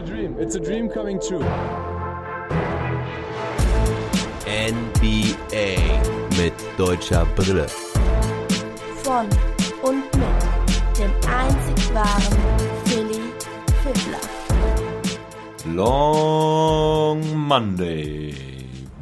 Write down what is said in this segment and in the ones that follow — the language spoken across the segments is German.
a dream. It's a dream coming true. NBA mit deutscher Brille. Von und mit dem einzig wahren Philly Fiddler. Long Monday,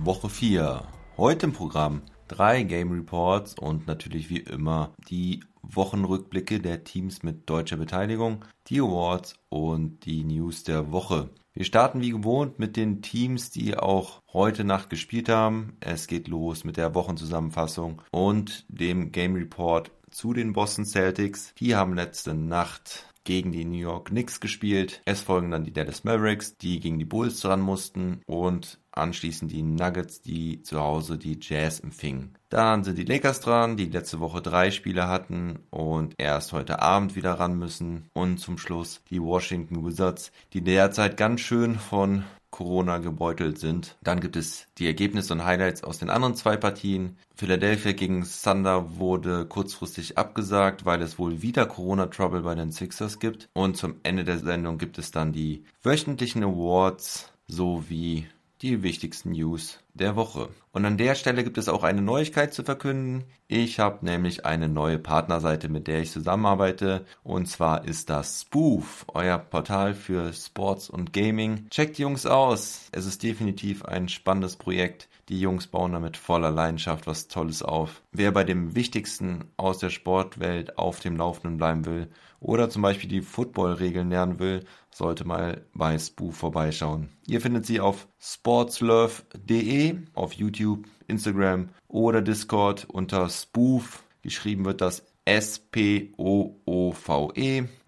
Woche 4. Heute im Programm drei Game Reports und natürlich wie immer die Wochenrückblicke der Teams mit deutscher Beteiligung, die Awards und die News der Woche. Wir starten wie gewohnt mit den Teams, die auch heute Nacht gespielt haben. Es geht los mit der Wochenzusammenfassung und dem Game Report zu den Boston Celtics. Die haben letzte Nacht gegen die New York Knicks gespielt. Es folgen dann die Dallas Mavericks, die gegen die Bulls dran mussten und anschließend die Nuggets, die zu Hause die Jazz empfingen. Dann sind die Lakers dran, die letzte Woche drei Spiele hatten und erst heute Abend wieder ran müssen. Und zum Schluss die Washington Wizards, die derzeit ganz schön von Corona gebeutelt sind. Dann gibt es die Ergebnisse und Highlights aus den anderen zwei Partien. Philadelphia gegen Thunder wurde kurzfristig abgesagt, weil es wohl wieder Corona-Trouble bei den Sixers gibt. Und zum Ende der Sendung gibt es dann die wöchentlichen Awards sowie die wichtigsten News der Woche. Und an der Stelle gibt es auch eine Neuigkeit zu verkünden. Ich habe nämlich eine neue Partnerseite, mit der ich zusammenarbeite. Und zwar ist das Spoof, euer Portal für Sports und Gaming. Checkt die Jungs aus. Es ist definitiv ein spannendes Projekt. Die Jungs bauen damit voller Leidenschaft was Tolles auf. Wer bei dem Wichtigsten aus der Sportwelt auf dem Laufenden bleiben will oder zum Beispiel die Football-Regeln lernen will, sollte mal bei Spoof vorbeischauen. Ihr findet sie auf sportslove.de, auf YouTube, Instagram oder Discord unter Spoof. Geschrieben wird das S-P-O-O-V-E.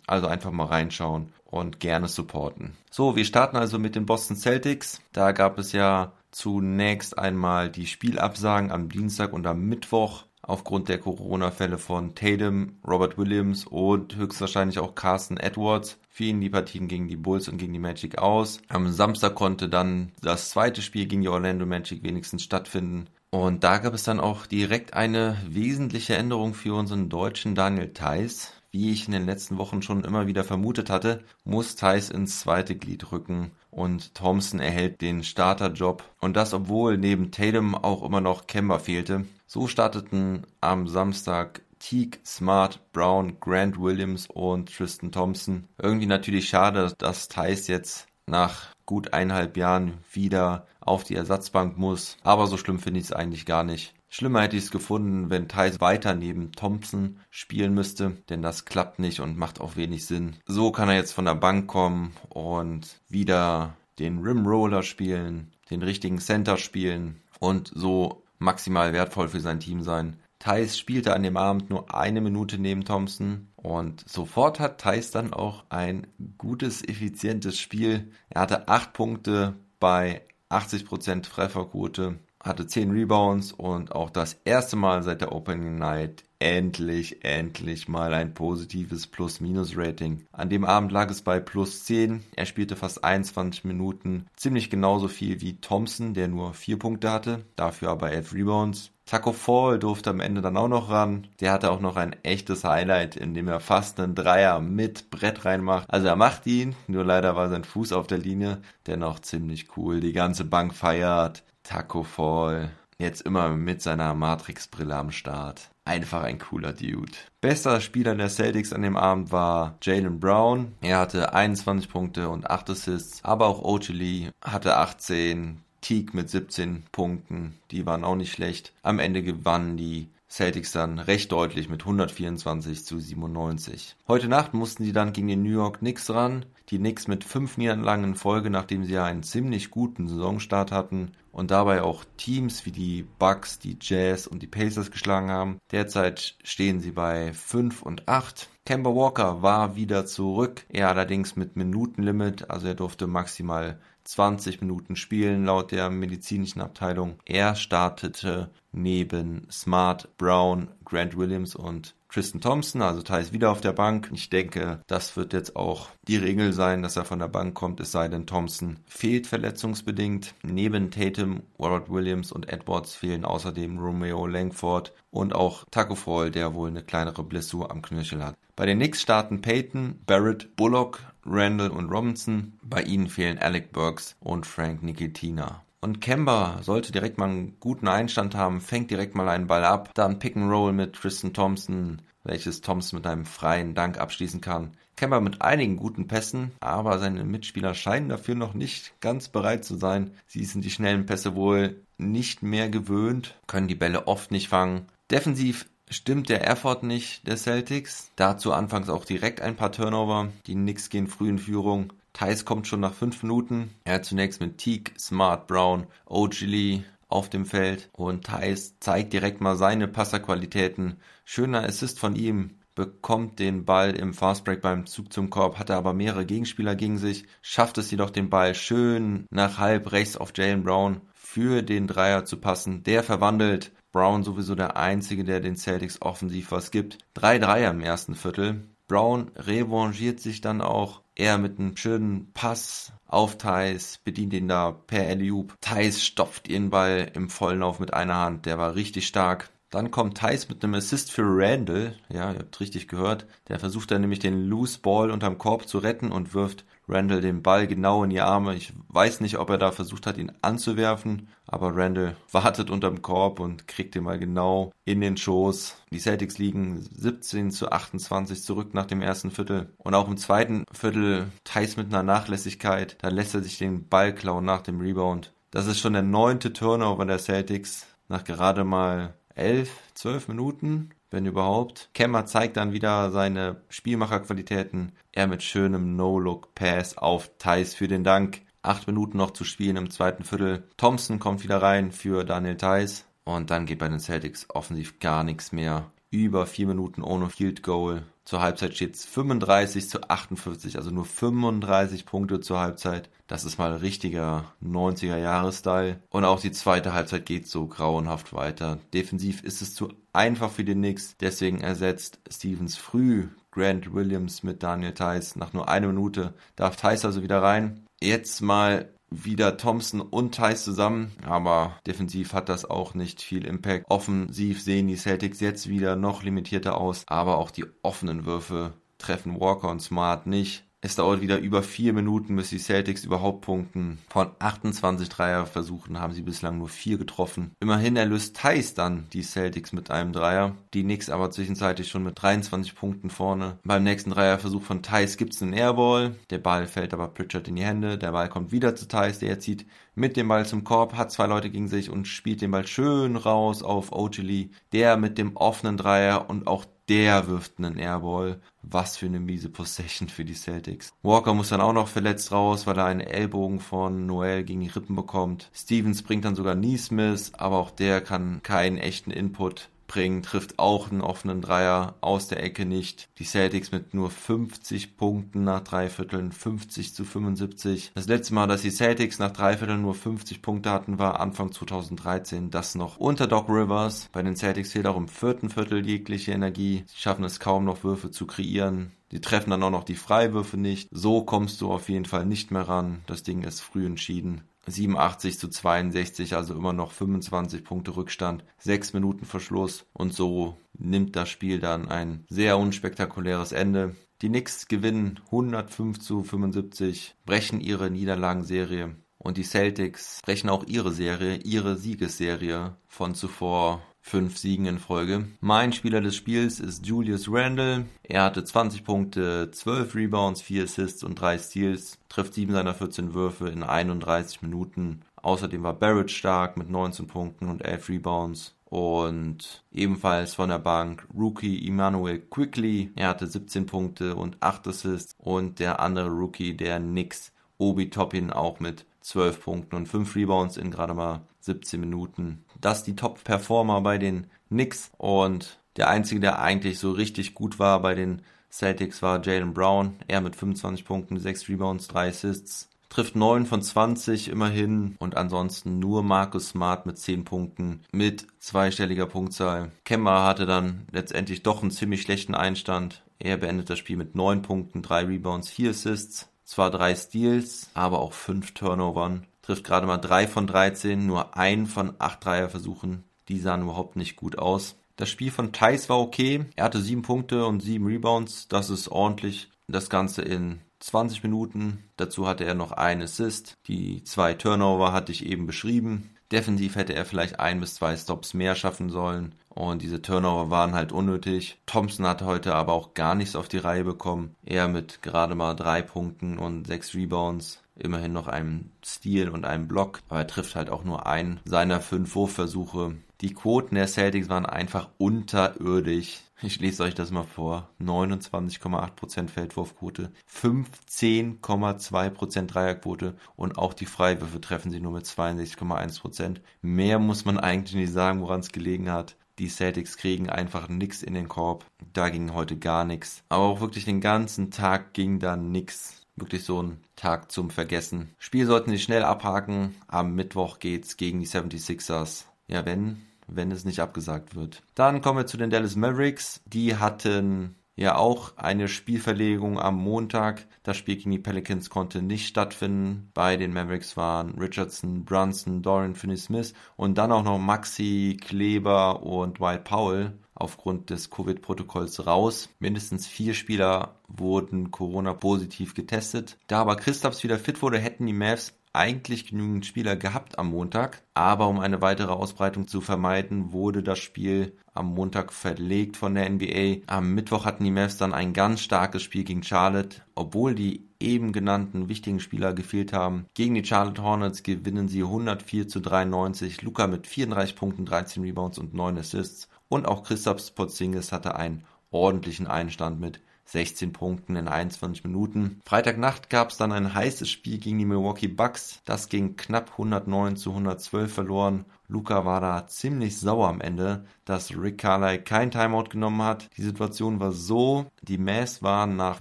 Also einfach mal reinschauen und gerne supporten. So, wir starten also mit den Boston Celtics. Da gab es ja zunächst einmal die Spielabsagen am Dienstag und am Mittwoch aufgrund der Corona-Fälle von Tatum, Robert Williams und höchstwahrscheinlich auch Carson Edwards fielen die Partien gegen die Bulls und gegen die Magic aus. Am Samstag konnte dann das zweite Spiel gegen die Orlando Magic wenigstens stattfinden. Und da gab es dann auch direkt eine wesentliche Änderung für unseren deutschen Daniel Theiss. Wie ich in den letzten Wochen schon immer wieder vermutet hatte, muss Theiss ins zweite Glied rücken und Thompson erhält den Starterjob. Und das, obwohl neben Tatum auch immer noch Kemba fehlte. So starteten am Samstag Teague, Smart, Brown, Grant Williams und Tristan Thompson. Irgendwie natürlich schade, dass Thais jetzt nach gut eineinhalb Jahren wieder auf die Ersatzbank muss. Aber so schlimm finde ich es eigentlich gar nicht. Schlimmer hätte ich es gefunden, wenn Thais weiter neben Thompson spielen müsste, denn das klappt nicht und macht auch wenig Sinn. So kann er jetzt von der Bank kommen und wieder den Rimroller spielen, den richtigen Center spielen und so maximal wertvoll für sein Team sein. Thais spielte an dem Abend nur eine Minute neben Thompson und sofort hat Thais dann auch ein gutes, effizientes Spiel. Er hatte acht Punkte bei 80% Trefferquote, hatte zehn Rebounds und auch das erste Mal seit der Opening Night endlich, endlich mal ein positives Plus-Minus-Rating. An dem Abend lag es bei plus 10. Er spielte fast 21 Minuten, ziemlich genauso viel wie Thompson, der nur 4 Punkte hatte, dafür aber 11 Rebounds. Taco Fall durfte am Ende dann auch noch ran. Der hatte auch noch ein echtes Highlight, in dem er fast einen Dreier mit Brett reinmacht. Also er macht ihn, nur leider war sein Fuß auf der Linie. Dennoch ziemlich cool. Die ganze Bank feiert. Taco Fall. Jetzt immer mit seiner Matrix-Brille am Start. Einfach ein cooler Dude. Bester Spieler der Celtics an dem Abend war Jalen Brown. Er hatte 21 Punkte und 8 Assists. Aber auch Ochili hatte 18. Teague mit 17 Punkten. Die waren auch nicht schlecht. Am Ende gewannen die Celtics dann recht deutlich mit 124 zu 97. Heute Nacht mussten sie dann gegen die New York Knicks ran. Die Knicks mit fünf Niederlagen in Folge, nachdem sie ja einen ziemlich guten Saisonstart hatten und dabei auch Teams wie die Bucks, die Jazz und die Pacers geschlagen haben. Derzeit stehen sie bei 5 und 8. Kemba Walker war wieder zurück, er allerdings mit Minutenlimit, also er durfte maximal 20 Minuten spielen laut der medizinischen Abteilung. Er startete neben Smart, Brown, Grant Williams und Tristan Thompson, also Thais wieder auf der Bank. Ich denke, das wird jetzt auch die Regel sein, dass er von der Bank kommt, es sei denn, Thompson fehlt verletzungsbedingt. Neben Tatum, Robert Williams und Edwards fehlen außerdem Romeo Langford und auch Taco Fall, der wohl eine kleinere Blessur am Knöchel hat. Bei den Knicks starten Peyton, Barrett, Bullock, Randall und Robinson. Bei ihnen fehlen Alec Burks und Frank Nikitina. Und Kemba sollte direkt mal einen guten Einstand haben, fängt direkt mal einen Ball ab, dann Pick and Roll mit Tristan Thompson, welches Thompson mit einem freien Dank abschließen kann. Kemba mit einigen guten Pässen, aber seine Mitspieler scheinen dafür noch nicht ganz bereit zu sein. Sie sind die schnellen Pässe wohl nicht mehr gewöhnt, können die Bälle oft nicht fangen. Defensiv stimmt der Effort nicht der Celtics. Dazu anfangs auch direkt ein paar Turnover. Die Knicks gehen früh in Führung. Thais kommt schon nach fünf Minuten. Er hat zunächst mit Teague, Smart, Brown, Ogilvy auf dem Feld und Thais zeigt direkt mal seine Passerqualitäten. Schöner Assist von ihm, bekommt den Ball im Fastbreak beim Zug zum Korb, hatte aber mehrere Gegenspieler gegen sich, schafft es jedoch den Ball schön nach halb rechts auf Jalen Brown für den Dreier zu passen. Der verwandelt. Brown sowieso der Einzige, der den Celtics offensiv was gibt. Drei Dreier im ersten Viertel. Brown revanchiert sich dann auch er mit einem schönen Pass auf Thais, bedient ihn da per Eliup. Thais stopft ihren Ball im Volllauf mit einer Hand, der war richtig stark. Dann kommt Thais mit einem Assist für Randall. Ja, ihr habt richtig gehört. Der versucht dann nämlich den Loose Ball unterm Korb zu retten und wirft Randall den Ball genau in die Arme. Ich weiß nicht, ob er da versucht hat, ihn anzuwerfen, aber Randall wartet unterm Korb und kriegt den mal genau in den Schoß. Die Celtics liegen 17 zu 28 zurück nach dem ersten Viertel. Und auch im zweiten Viertel Thais mit einer Nachlässigkeit. Da lässt er sich den Ball klauen nach dem Rebound. Das ist schon der neunte Turnover der Celtics nach gerade mal elf, zwölf Minuten, wenn überhaupt. Kemmer zeigt dann wieder seine Spielmacherqualitäten. Er mit schönem No-Look-Pass auf Thais für den Dank. Acht Minuten noch zu spielen im zweiten Viertel. Thompson kommt wieder rein für Daniel Thais. Und dann geht bei den Celtics offensiv gar nichts mehr. Über vier Minuten ohne Field Goal. Zur Halbzeit steht es 35 zu 58, also nur 35 Punkte zur Halbzeit. Das ist mal richtiger 90er Jahres-Style. Und auch die zweite Halbzeit geht so grauenhaft weiter. Defensiv ist es zu einfach für den Knicks. Deswegen ersetzt Stevens früh Grant Williams mit Daniel Theiss. Nach nur einer Minute darf Theiss also wieder rein. Jetzt mal wieder Thompson und Thais zusammen, aber defensiv hat das auch nicht viel Impact. Offensiv sehen die Celtics jetzt wieder noch limitierter aus, aber auch die offenen Würfe treffen Walker und Smart nicht. Es dauert wieder über vier Minuten, bis die Celtics überhaupt punkten. Von 28 Dreierversuchen haben sie bislang nur vier getroffen. Immerhin erlöst Thais dann die Celtics mit einem Dreier. Die Knicks aber zwischenzeitlich schon mit 23 Punkten vorne. Beim nächsten Dreierversuch von Thais gibt es einen Airball. Der Ball fällt aber Pritchard in die Hände. Der Ball kommt wieder zu Thais. Der zieht mit dem Ball zum Korb, hat zwei Leute gegen sich und spielt den Ball schön raus auf Ogilvy. Der mit dem offenen Dreier und auch der wirft einen Airball. Was für eine miese Possession für die Celtics. Walker muss dann auch noch verletzt raus, weil er einen Ellbogen von Noel gegen die Rippen bekommt. Stevens bringt dann sogar Neesmith, aber auch der kann keinen echten Input bringen, trifft auch einen offenen Dreier aus der Ecke nicht. Die Celtics mit nur 50 Punkten nach drei Vierteln, 50 zu 75. Das letzte Mal, dass die Celtics nach drei Vierteln nur 50 Punkte hatten, war Anfang 2013. Das noch unter Doc Rivers. Bei den Celtics fehlt auch im vierten Viertel jegliche Energie. Sie schaffen es kaum noch Würfe zu kreieren. Die treffen dann auch noch die Freiwürfe nicht. So kommst du auf jeden Fall nicht mehr ran. Das Ding ist früh entschieden. 87 zu 62, also immer noch 25 Punkte Rückstand, 6 Minuten Verschluss. Und so nimmt das Spiel dann ein sehr unspektakuläres Ende. Die Knicks gewinnen 105 zu 75, brechen ihre Niederlagenserie. Und die Celtics brechen auch ihre Serie, ihre Siegesserie von zuvor fünf Siegen in Folge. Mein Spieler des Spiels ist Julius Randle. Er hatte 20 Punkte, 12 Rebounds, 4 Assists und 3 Steals, trifft 7 seiner 14 Würfe in 31 Minuten. Außerdem war Barrett stark mit 19 Punkten und 11 Rebounds. Und ebenfalls von der Bank Rookie Emmanuel Quickly. Er hatte 17 Punkte und 8 Assists. Und der andere Rookie, der Nix, Obi Toppin, auch mit 12 Punkten und 5 Rebounds in gerade mal 17 Minuten. Das die Top-Performer bei den Knicks und der einzige, der eigentlich so richtig gut war bei den Celtics war Jalen Brown. Er mit 25 Punkten, 6 Rebounds, 3 Assists. Trifft 9 von 20 immerhin und ansonsten nur Marcus Smart mit 10 Punkten mit zweistelliger Punktzahl. Kemmer hatte dann letztendlich doch einen ziemlich schlechten Einstand. Er beendet das Spiel mit 9 Punkten, 3 Rebounds, 4 Assists. Zwar 3 Steals, aber auch 5 Turnovern trifft gerade mal 3 von 13, nur ein von 8 Dreierversuchen. Die sahen überhaupt nicht gut aus. Das Spiel von Thais war okay. Er hatte 7 Punkte und 7 Rebounds. Das ist ordentlich. Das Ganze in 20 Minuten. Dazu hatte er noch einen Assist. Die zwei Turnover hatte ich eben beschrieben. Defensiv hätte er vielleicht ein bis zwei Stops mehr schaffen sollen. Und diese Turnover waren halt unnötig. Thompson hat heute aber auch gar nichts auf die Reihe bekommen. Er mit gerade mal drei Punkten und sechs Rebounds. Immerhin noch einem Steal und einem Block. Aber er trifft halt auch nur einen seiner fünf Wurfversuche. Die Quoten der Celtics waren einfach unterirdisch. Ich lese euch das mal vor. 29,8% Feldwurfquote, 15,2% Dreierquote und auch die Freiwürfe treffen sie nur mit 62,1%. Mehr muss man eigentlich nicht sagen, woran es gelegen hat. Die Celtics kriegen einfach nichts in den Korb. Da ging heute gar nichts. Aber auch wirklich den ganzen Tag ging da nichts. Wirklich so ein Tag zum Vergessen. Spiel sollten sie schnell abhaken. Am Mittwoch geht's gegen die 76ers. Ja, wenn wenn es nicht abgesagt wird. Dann kommen wir zu den Dallas Mavericks. Die hatten ja auch eine Spielverlegung am Montag. Das Spiel gegen die Pelicans konnte nicht stattfinden. Bei den Mavericks waren Richardson, Brunson, Dorian Finney-Smith und dann auch noch Maxi, Kleber und Wild Powell aufgrund des Covid-Protokolls raus. Mindestens vier Spieler wurden Corona-positiv getestet. Da aber Christaps wieder fit wurde, hätten die Mavs eigentlich genügend Spieler gehabt am Montag, aber um eine weitere Ausbreitung zu vermeiden, wurde das Spiel am Montag verlegt von der NBA. Am Mittwoch hatten die Mavs dann ein ganz starkes Spiel gegen Charlotte, obwohl die eben genannten wichtigen Spieler gefehlt haben. Gegen die Charlotte Hornets gewinnen sie 104 zu 93. Luca mit 34 Punkten, 13 Rebounds und 9 Assists. Und auch Christoph Porzingis hatte einen ordentlichen Einstand mit 16 Punkten in 21 Minuten. Freitagnacht gab es dann ein heißes Spiel gegen die Milwaukee Bucks. Das ging knapp 109 zu 112 verloren. Luca war da ziemlich sauer am Ende, dass Rick Carlyle kein Timeout genommen hat. Die Situation war so, die Mavs waren nach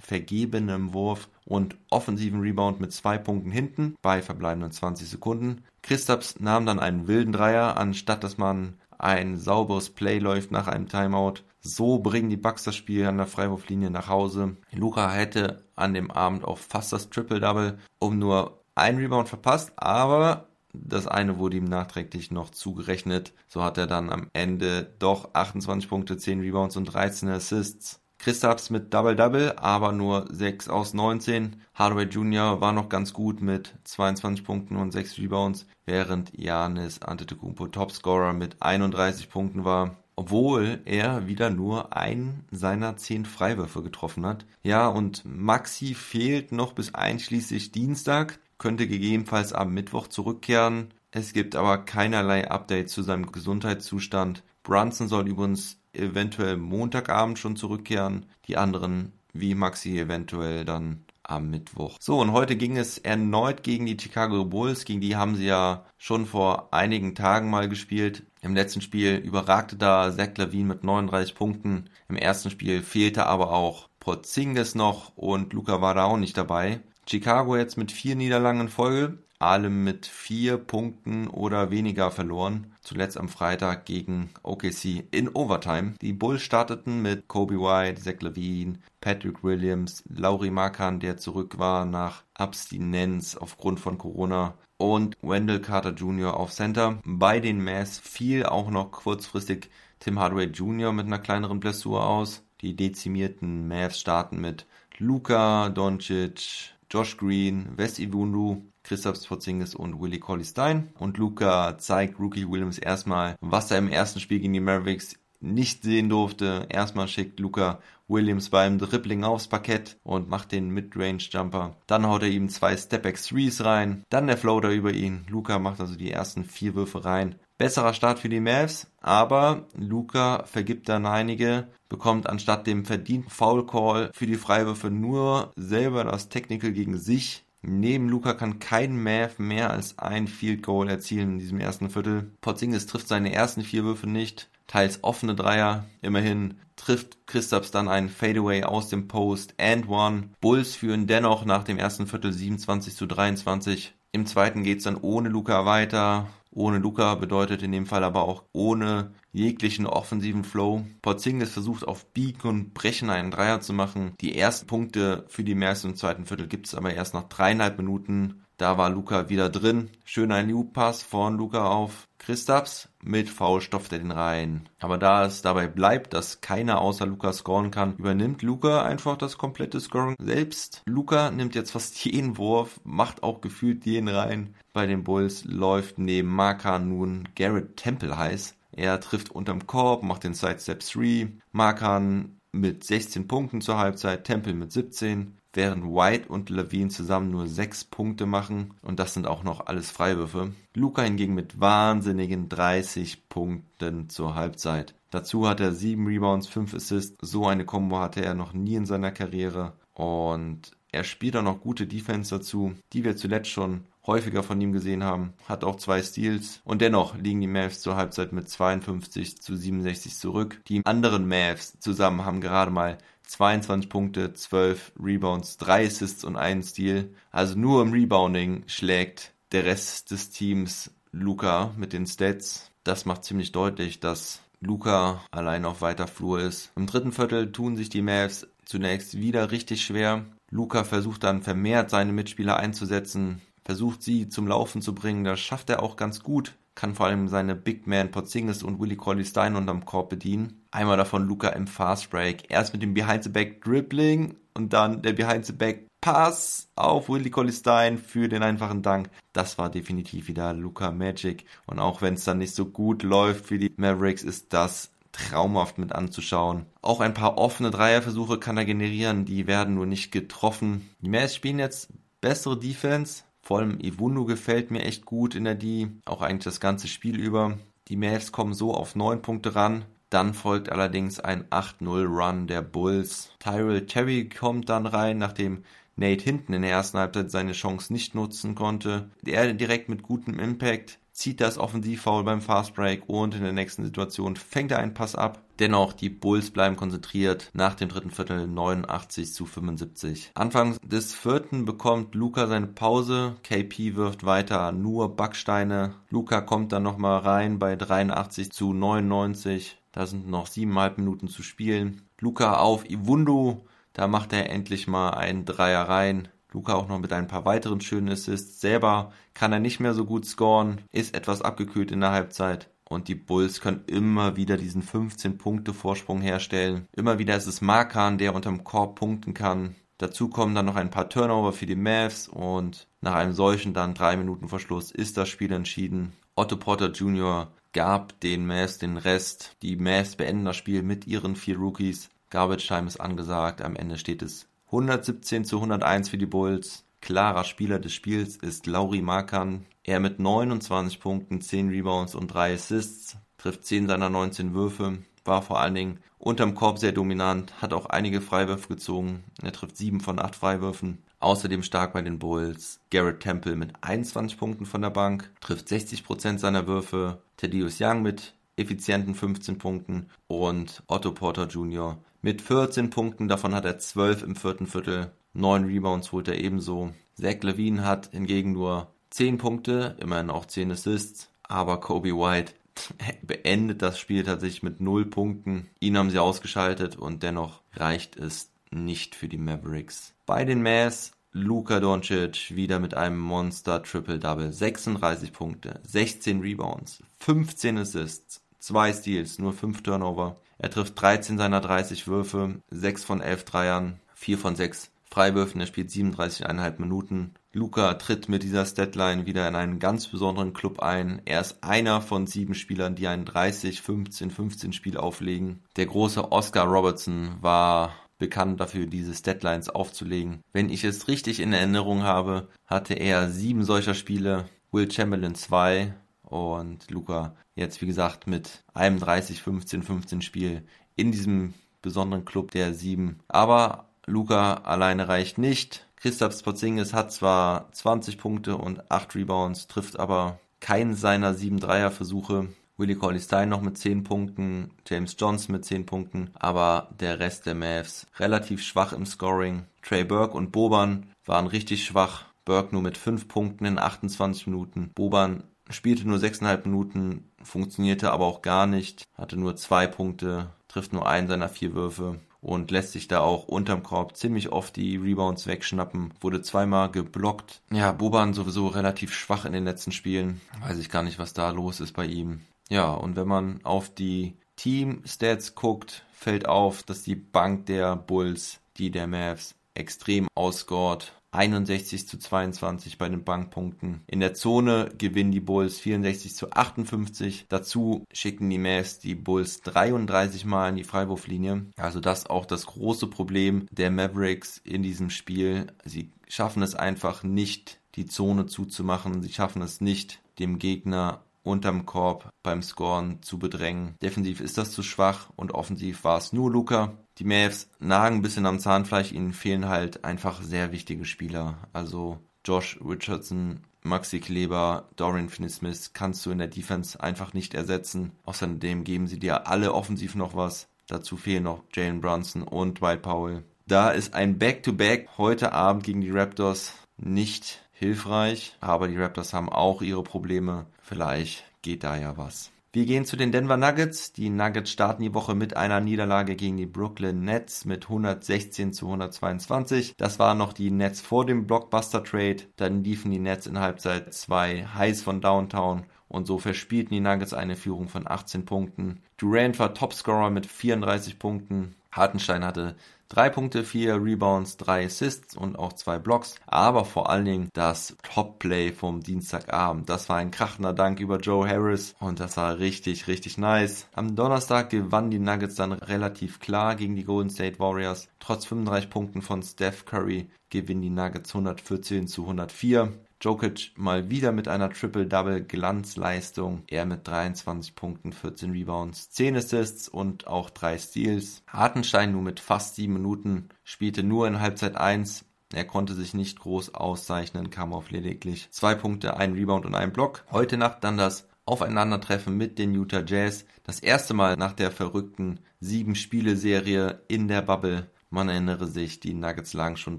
vergebenem Wurf und offensiven Rebound mit zwei Punkten hinten bei verbleibenden 20 Sekunden. Christaps nahm dann einen wilden Dreier, anstatt dass man ein sauberes Play läuft nach einem Timeout. So bringen die Bucks das Spiel an der Freiwurflinie nach Hause. Luca hätte an dem Abend auch fast das Triple-Double, um nur ein Rebound verpasst, aber das eine wurde ihm nachträglich noch zugerechnet. So hat er dann am Ende doch 28 Punkte, 10 Rebounds und 13 Assists. Christaps mit Double-Double, aber nur 6 aus 19. Hardaway Jr. war noch ganz gut mit 22 Punkten und 6 Rebounds, während Janis Antetokounmpo Topscorer mit 31 Punkten war obwohl er wieder nur einen seiner zehn Freiwürfe getroffen hat. Ja, und Maxi fehlt noch bis einschließlich Dienstag, könnte gegebenenfalls am Mittwoch zurückkehren. Es gibt aber keinerlei Update zu seinem Gesundheitszustand. Brunson soll übrigens eventuell Montagabend schon zurückkehren, die anderen wie Maxi eventuell dann am Mittwoch. So, und heute ging es erneut gegen die Chicago Bulls. Gegen die haben sie ja schon vor einigen Tagen mal gespielt. Im letzten Spiel überragte da Zach Lavine mit 39 Punkten. Im ersten Spiel fehlte aber auch Porzingis noch und Luca war da auch nicht dabei. Chicago jetzt mit vier Niederlagen in Folge alle mit vier Punkten oder weniger verloren. Zuletzt am Freitag gegen OKC in Overtime. Die Bulls starteten mit Kobe White, Zach Levine, Patrick Williams, Laurie Markan, der zurück war nach Abstinenz aufgrund von Corona und Wendell Carter Jr. auf Center. Bei den Mavs fiel auch noch kurzfristig Tim Hardaway Jr. mit einer kleineren Blessur aus. Die dezimierten Mavs starten mit Luca Doncic, Josh Green, Wes Iwundu, Christoph Porzingis und Willie Colley Stein. Und Luca zeigt Rookie Williams erstmal, was er im ersten Spiel gegen die Mavericks nicht sehen durfte. Erstmal schickt Luca Williams beim Dribbling aufs Parkett und macht den Midrange-Jumper. Dann haut er ihm zwei Step-Back-Threes rein. Dann der Floater über ihn. Luca macht also die ersten vier Würfe rein. Besserer Start für die Mavs, aber Luca vergibt dann einige, bekommt anstatt dem verdienten Foul Call für die Freiwürfe nur selber das Technical gegen sich Neben Luca kann kein Mav mehr als ein Field Goal erzielen in diesem ersten Viertel. Porzingis trifft seine ersten vier Würfe nicht, teils offene Dreier. Immerhin trifft Christaps dann einen Fadeaway aus dem Post and one. Bulls führen dennoch nach dem ersten Viertel 27 zu 23. Im zweiten geht's dann ohne Luca weiter. Ohne Luca bedeutet in dem Fall aber auch ohne jeglichen offensiven Flow. Porzingis versucht auf Biegen und Brechen einen Dreier zu machen. Die ersten Punkte für die Mavs im zweiten Viertel gibt es aber erst nach dreieinhalb Minuten. Da war Luca wieder drin. Schöner ein pass von Luca auf Christaps. Mit Foul stopft er den rein. Aber da es dabei bleibt, dass keiner außer Luca scoren kann, übernimmt Luca einfach das komplette Scoring selbst. Luca nimmt jetzt fast jeden Wurf, macht auch gefühlt jeden rein. Bei den Bulls läuft neben Marka nun Garrett Temple heiß. Er trifft unterm Korb, macht den Sidestep 3. Markan mit 16 Punkten zur Halbzeit, Temple mit 17, während White und Levine zusammen nur 6 Punkte machen und das sind auch noch alles Freiwürfe. Luca hingegen mit wahnsinnigen 30 Punkten zur Halbzeit. Dazu hat er 7 Rebounds, 5 Assists. So eine Combo hatte er noch nie in seiner Karriere und er spielt auch noch gute Defense dazu, die wir zuletzt schon häufiger von ihm gesehen haben. Hat auch zwei Steals. Und dennoch liegen die Mavs zur Halbzeit mit 52 zu 67 zurück. Die anderen Mavs zusammen haben gerade mal 22 Punkte, 12 Rebounds, 3 Assists und einen Steal. Also nur im Rebounding schlägt der Rest des Teams Luca mit den Stats. Das macht ziemlich deutlich, dass Luca allein auf weiter Flur ist. Im dritten Viertel tun sich die Mavs zunächst wieder richtig schwer. Luca versucht dann vermehrt seine Mitspieler einzusetzen, versucht sie zum Laufen zu bringen. Das schafft er auch ganz gut. Kann vor allem seine Big Man Porzingis und Willie Colley Stein unterm Korb bedienen. Einmal davon Luca im Fast Break. Erst mit dem Behind the Back Dribbling und dann der Behind the Back Pass auf Willie Colley Stein für den einfachen Dank. Das war definitiv wieder Luca Magic. Und auch wenn es dann nicht so gut läuft für die Mavericks, ist das traumhaft mit anzuschauen. Auch ein paar offene Dreierversuche kann er generieren, die werden nur nicht getroffen. Die Mavs spielen jetzt bessere Defense, vor allem Iwundu gefällt mir echt gut in der D, auch eigentlich das ganze Spiel über. Die Mavs kommen so auf 9 Punkte ran. Dann folgt allerdings ein 8-0-Run der Bulls. Tyrell Terry kommt dann rein, nachdem Nate hinten in der ersten Halbzeit seine Chance nicht nutzen konnte. Er direkt mit gutem Impact zieht das Offensivfoul beim Fastbreak und in der nächsten Situation fängt er einen Pass ab. Dennoch, die Bulls bleiben konzentriert. Nach dem dritten Viertel 89 zu 75. Anfang des vierten bekommt Luca seine Pause. KP wirft weiter nur Backsteine. Luca kommt dann nochmal rein bei 83 zu 99. Da sind noch siebeneinhalb Minuten zu spielen. Luca auf Iwundu. Da macht er endlich mal einen Dreier rein. Luca auch noch mit ein paar weiteren schönen Assists. Selber kann er nicht mehr so gut scoren, ist etwas abgekühlt in der Halbzeit. Und die Bulls können immer wieder diesen 15-Punkte-Vorsprung herstellen. Immer wieder ist es Markan, der unterm Korb punkten kann. Dazu kommen dann noch ein paar Turnover für die Mavs und nach einem solchen dann drei Minuten Verschluss ist das Spiel entschieden. Otto Porter Jr. gab den Mavs den Rest. Die Mavs beenden das Spiel mit ihren vier Rookies. Garbage Time ist angesagt. Am Ende steht es 117 zu 101 für die Bulls. Klarer Spieler des Spiels ist Lauri Markan. Er mit 29 Punkten, 10 Rebounds und 3 Assists, trifft 10 seiner 19 Würfe, war vor allen Dingen unterm Korb sehr dominant, hat auch einige Freiwürfe gezogen. Er trifft 7 von 8 Freiwürfen. Außerdem stark bei den Bulls. Garrett Temple mit 21 Punkten von der Bank, trifft 60% seiner Würfe. Thaddeus Young mit effizienten 15 Punkten und Otto Porter Jr. mit 14 Punkten, davon hat er 12 im vierten Viertel, 9 Rebounds holt er ebenso. Zach Levine hat hingegen nur 10 Punkte, immerhin auch 10 Assists, aber Kobe White beendet das Spiel tatsächlich mit 0 Punkten. Ihn haben sie ausgeschaltet und dennoch reicht es nicht für die Mavericks. Bei den Mavs Luka Doncic wieder mit einem Monster Triple-Double. 36 Punkte, 16 Rebounds, 15 Assists, 2 Steals, nur 5 Turnover. Er trifft 13 seiner 30 Würfe, 6 von 11 Dreiern, 4 von 6 Freiwürfen. Er spielt 37,5 Minuten. Luca tritt mit dieser Statline wieder in einen ganz besonderen Club ein. Er ist einer von sieben Spielern, die ein 30, 15, 15 Spiel auflegen. Der große Oscar Robertson war bekannt dafür, diese Deadlines aufzulegen. Wenn ich es richtig in Erinnerung habe, hatte er sieben solcher Spiele, Will Chamberlain zwei und Luca jetzt wie gesagt mit einem 30, 15, 15 Spiel in diesem besonderen Club der sieben. Aber Luca alleine reicht nicht. Christoph Porzingis hat zwar 20 Punkte und 8 Rebounds, trifft aber keinen seiner sieben Dreierversuche. Willie Cauley Stein noch mit 10 Punkten, James Johnson mit 10 Punkten, aber der Rest der Mavs relativ schwach im Scoring. Trey Burke und Boban waren richtig schwach. Burke nur mit 5 Punkten in 28 Minuten. Boban spielte nur 6,5 Minuten, funktionierte aber auch gar nicht, hatte nur 2 Punkte, trifft nur einen seiner vier Würfe. und lässt sich da auch unterm Korb ziemlich oft die Rebounds wegschnappen. Wurde zweimal geblockt. Ja, Boban sowieso relativ schwach in den letzten Spielen. Weiß ich gar nicht, was da los ist bei ihm. Ja, und wenn man auf die Team-Stats guckt, fällt auf, dass die Bank der Bulls, die der Mavs, extrem ausscored. 61 zu 22 bei den Bankpunkten. In der Zone gewinnen die Bulls 64 zu 58. Dazu schicken die Mavs die Bulls 33 Mal in die Freiwurflinie. Also das auch das große Problem der Mavericks in diesem Spiel. Sie schaffen es einfach nicht, die Zone zuzumachen. Sie schaffen es nicht, dem Gegner unterm Korb beim Scoren zu bedrängen. Defensiv ist das zu schwach und offensiv war es nur Luca. Die Mavs nagen ein bisschen am Zahnfleisch, ihnen fehlen halt einfach sehr wichtige Spieler. Also Josh Richardson, Maxi Kleber, Dorian Finney-Smith kannst du in der Defense einfach nicht ersetzen. Außerdem geben sie dir alle offensiv noch was. Dazu fehlen noch Jalen Brunson und Dwight Powell. Da ist ein Back-to-Back -Back heute Abend gegen die Raptors nicht hilfreich, aber die Raptors haben auch ihre Probleme. Vielleicht geht da ja was. Wir gehen zu den Denver Nuggets. Die Nuggets starten die Woche mit einer Niederlage gegen die Brooklyn Nets mit 116 zu 122. Das waren noch die Nets vor dem Blockbuster Trade. Dann liefen die Nets in Halbzeit 2 heiß von Downtown und so verspielten die Nuggets eine Führung von 18 Punkten. Durant war Topscorer mit 34 Punkten. Hartenstein hatte Drei Punkte, vier Rebounds, drei Assists und auch zwei Blocks. Aber vor allen Dingen das Top-Play vom Dienstagabend. Das war ein krachender Dank über Joe Harris und das war richtig, richtig nice. Am Donnerstag gewannen die Nuggets dann relativ klar gegen die Golden State Warriors. Trotz 35 Punkten von Steph Curry gewinnen die Nuggets 114 zu 104. Jokic mal wieder mit einer Triple-Double-Glanzleistung. Er mit 23 Punkten, 14 Rebounds, 10 Assists und auch 3 Steals. Hartenstein nur mit fast 7 Minuten, spielte nur in Halbzeit 1. Er konnte sich nicht groß auszeichnen, kam auf lediglich 2 Punkte, 1 Rebound und 1 Block. Heute Nacht dann das Aufeinandertreffen mit den Utah Jazz. Das erste Mal nach der verrückten 7-Spiele-Serie in der Bubble. Man erinnere sich, die Nuggets lagen schon